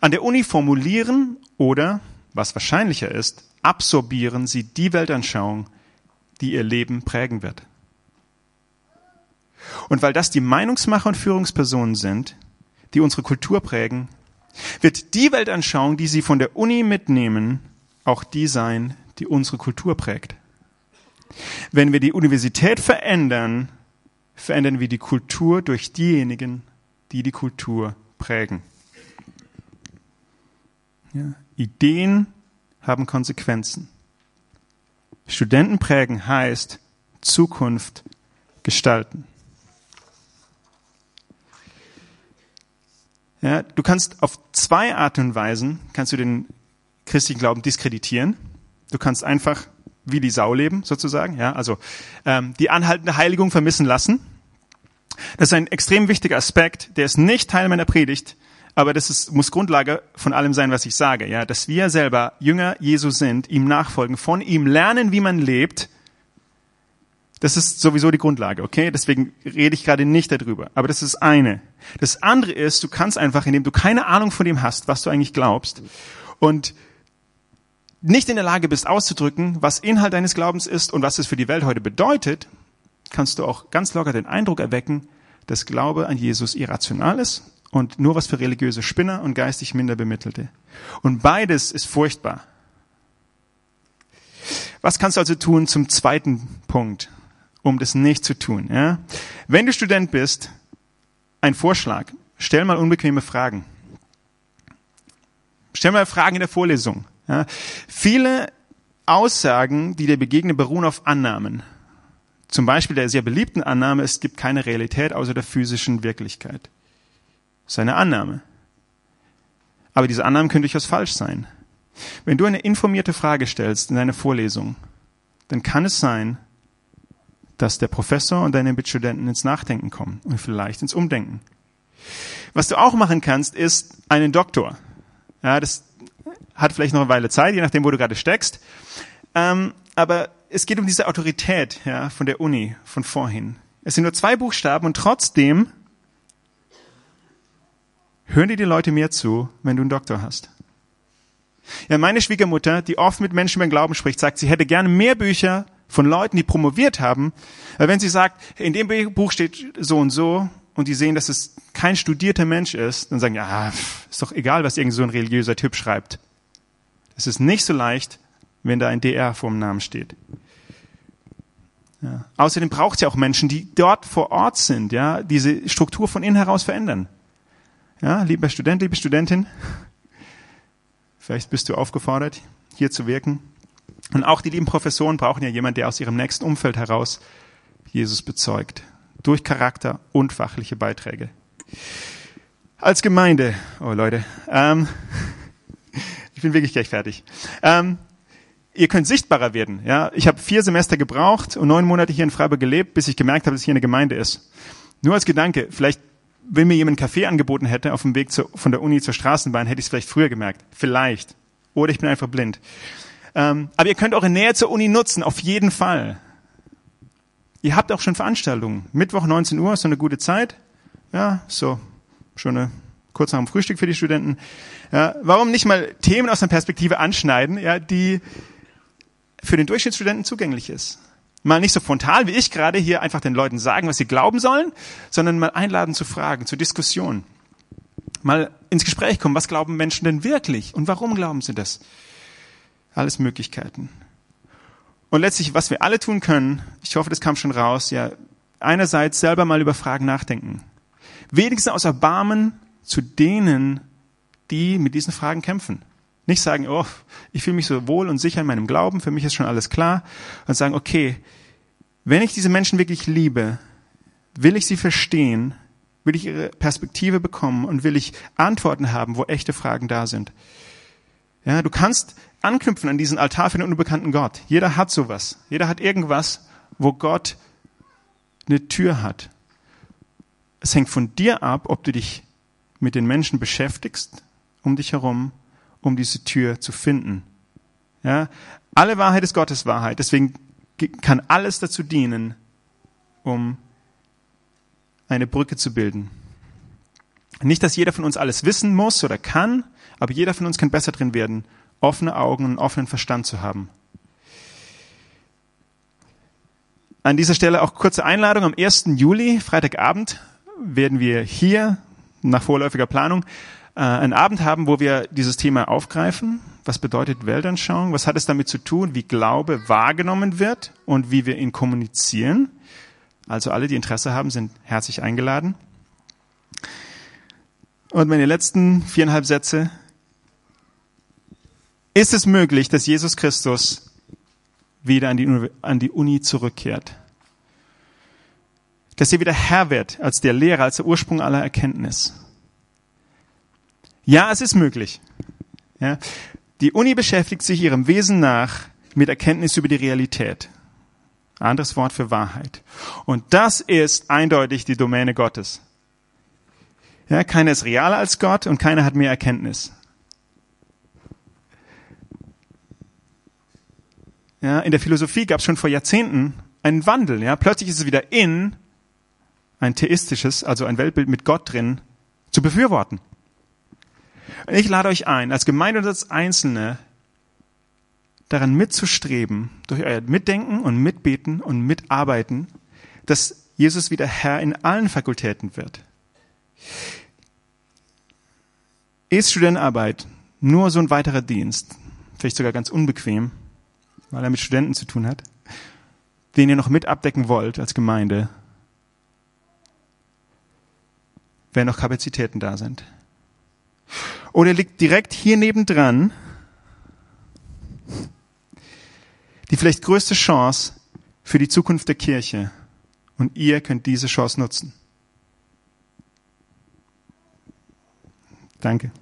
An der Uni formulieren oder, was wahrscheinlicher ist, absorbieren sie die Weltanschauung, die ihr Leben prägen wird. Und weil das die Meinungsmacher und Führungspersonen sind, die unsere Kultur prägen, wird die Weltanschauung, die sie von der Uni mitnehmen, auch die sein, die unsere Kultur prägt. Wenn wir die Universität verändern, verändern wir die Kultur durch diejenigen, die die Kultur prägen. Ja, Ideen haben Konsequenzen. Studenten prägen heißt Zukunft gestalten. Ja, du kannst auf zwei Arten und Weisen kannst du den christlichen Glauben diskreditieren. Du kannst einfach wie die Sau leben, sozusagen. Ja, also ähm, die anhaltende Heiligung vermissen lassen. Das ist ein extrem wichtiger Aspekt, der ist nicht Teil meiner Predigt, aber das ist, muss Grundlage von allem sein, was ich sage. Ja, dass wir selber Jünger Jesu sind, ihm nachfolgen, von ihm lernen, wie man lebt. Das ist sowieso die Grundlage, okay? Deswegen rede ich gerade nicht darüber. Aber das ist eine. Das andere ist, du kannst einfach, indem du keine Ahnung von dem hast, was du eigentlich glaubst, und nicht in der Lage bist auszudrücken, was Inhalt deines Glaubens ist und was es für die Welt heute bedeutet, kannst du auch ganz locker den Eindruck erwecken, dass Glaube an Jesus irrational ist und nur was für religiöse Spinner und geistig minder bemittelte. Und beides ist furchtbar. Was kannst du also tun zum zweiten Punkt, um das nicht zu tun? Ja? Wenn du Student bist, ein Vorschlag, stell mal unbequeme Fragen. Stell mal Fragen in der Vorlesung. Ja, viele Aussagen, die dir begegnen, beruhen auf Annahmen. Zum Beispiel der sehr beliebten Annahme, es gibt keine Realität außer der physischen Wirklichkeit. Das ist eine Annahme. Aber diese Annahmen können durchaus falsch sein. Wenn du eine informierte Frage stellst in deiner Vorlesung, dann kann es sein, dass der Professor und deine Mitstudenten ins Nachdenken kommen und vielleicht ins Umdenken. Was du auch machen kannst, ist einen Doktor. Ja, das hat vielleicht noch eine Weile Zeit, je nachdem, wo du gerade steckst. Ähm, aber es geht um diese Autorität ja, von der Uni von vorhin. Es sind nur zwei Buchstaben und trotzdem hören dir die Leute mehr zu, wenn du einen Doktor hast. Ja, meine Schwiegermutter, die oft mit Menschen über den Glauben spricht, sagt, sie hätte gerne mehr Bücher von Leuten, die promoviert haben, weil wenn sie sagt, in dem Buch steht so und so, und die sehen, dass es kein studierter Mensch ist, dann sagen, ja, ist doch egal, was irgend so ein religiöser Typ schreibt. Es ist nicht so leicht, wenn da ein DR vor dem Namen steht. Ja. Außerdem braucht es ja auch Menschen, die dort vor Ort sind, ja, diese Struktur von innen heraus verändern. Ja, lieber Student, liebe Studentin, vielleicht bist du aufgefordert, hier zu wirken. Und auch die lieben Professoren brauchen ja jemanden, der aus ihrem nächsten Umfeld heraus Jesus bezeugt. Durch Charakter und fachliche Beiträge. Als Gemeinde, oh Leute, ähm, Ich bin wirklich gleich fertig. Ähm, ihr könnt sichtbarer werden. Ja, ich habe vier Semester gebraucht und neun Monate hier in Freiburg gelebt, bis ich gemerkt habe, dass hier eine Gemeinde ist. Nur als Gedanke, vielleicht, wenn mir jemand einen Kaffee angeboten hätte auf dem Weg zu, von der Uni zur Straßenbahn, hätte ich es vielleicht früher gemerkt. Vielleicht. Oder ich bin einfach blind. Ähm, aber ihr könnt eure Nähe zur Uni nutzen, auf jeden Fall. Ihr habt auch schon Veranstaltungen. Mittwoch 19 Uhr ist so eine gute Zeit. Ja, so schon eine kurz nach dem Frühstück für die Studenten. Ja, warum nicht mal Themen aus einer Perspektive anschneiden, ja, die für den Durchschnittsstudenten zugänglich ist? Mal nicht so frontal wie ich gerade hier einfach den Leuten sagen, was sie glauben sollen, sondern mal einladen zu Fragen, zu Diskussionen. Mal ins Gespräch kommen, was glauben Menschen denn wirklich und warum glauben sie das? Alles Möglichkeiten. Und letztlich, was wir alle tun können, ich hoffe, das kam schon raus, ja, einerseits selber mal über Fragen nachdenken. Wenigstens aus Erbarmen zu denen, die mit diesen Fragen kämpfen. Nicht sagen, oh, ich fühle mich so wohl und sicher in meinem Glauben, für mich ist schon alles klar. Und sagen, okay, wenn ich diese Menschen wirklich liebe, will ich sie verstehen, will ich ihre Perspektive bekommen und will ich Antworten haben, wo echte Fragen da sind. Ja, du kannst anknüpfen an diesen Altar für den unbekannten Gott. Jeder hat sowas. Jeder hat irgendwas, wo Gott eine Tür hat. Es hängt von dir ab, ob du dich mit den Menschen beschäftigst um dich herum, um diese Tür zu finden. Ja, alle Wahrheit ist Gottes Wahrheit. Deswegen kann alles dazu dienen, um eine Brücke zu bilden. Nicht, dass jeder von uns alles wissen muss oder kann, aber jeder von uns kann besser drin werden, offene Augen und offenen Verstand zu haben. An dieser Stelle auch kurze Einladung. Am 1. Juli, Freitagabend, werden wir hier nach vorläufiger Planung äh, einen Abend haben, wo wir dieses Thema aufgreifen. Was bedeutet Weltanschauung? Was hat es damit zu tun, wie Glaube wahrgenommen wird und wie wir ihn kommunizieren? Also alle, die Interesse haben, sind herzlich eingeladen. Und meine letzten viereinhalb Sätze. Ist es möglich, dass Jesus Christus wieder an die, an die Uni zurückkehrt? dass er wieder Herr wird als der Lehrer, als der Ursprung aller Erkenntnis. Ja, es ist möglich. Ja. Die Uni beschäftigt sich ihrem Wesen nach mit Erkenntnis über die Realität. Anderes Wort für Wahrheit. Und das ist eindeutig die Domäne Gottes. Ja, keiner ist realer als Gott und keiner hat mehr Erkenntnis. Ja, in der Philosophie gab es schon vor Jahrzehnten einen Wandel. Ja, plötzlich ist es wieder in, ein theistisches, also ein Weltbild mit Gott drin, zu befürworten. Und ich lade euch ein, als Gemeinde und als Einzelne daran mitzustreben, durch euer Mitdenken und Mitbeten und Mitarbeiten, dass Jesus wieder Herr in allen Fakultäten wird. Ist Studentenarbeit nur so ein weiterer Dienst, vielleicht sogar ganz unbequem, weil er mit Studenten zu tun hat, den ihr noch mit abdecken wollt als Gemeinde, wenn noch Kapazitäten da sind. Oder liegt direkt hier nebendran die vielleicht größte Chance für die Zukunft der Kirche. Und ihr könnt diese Chance nutzen. Danke.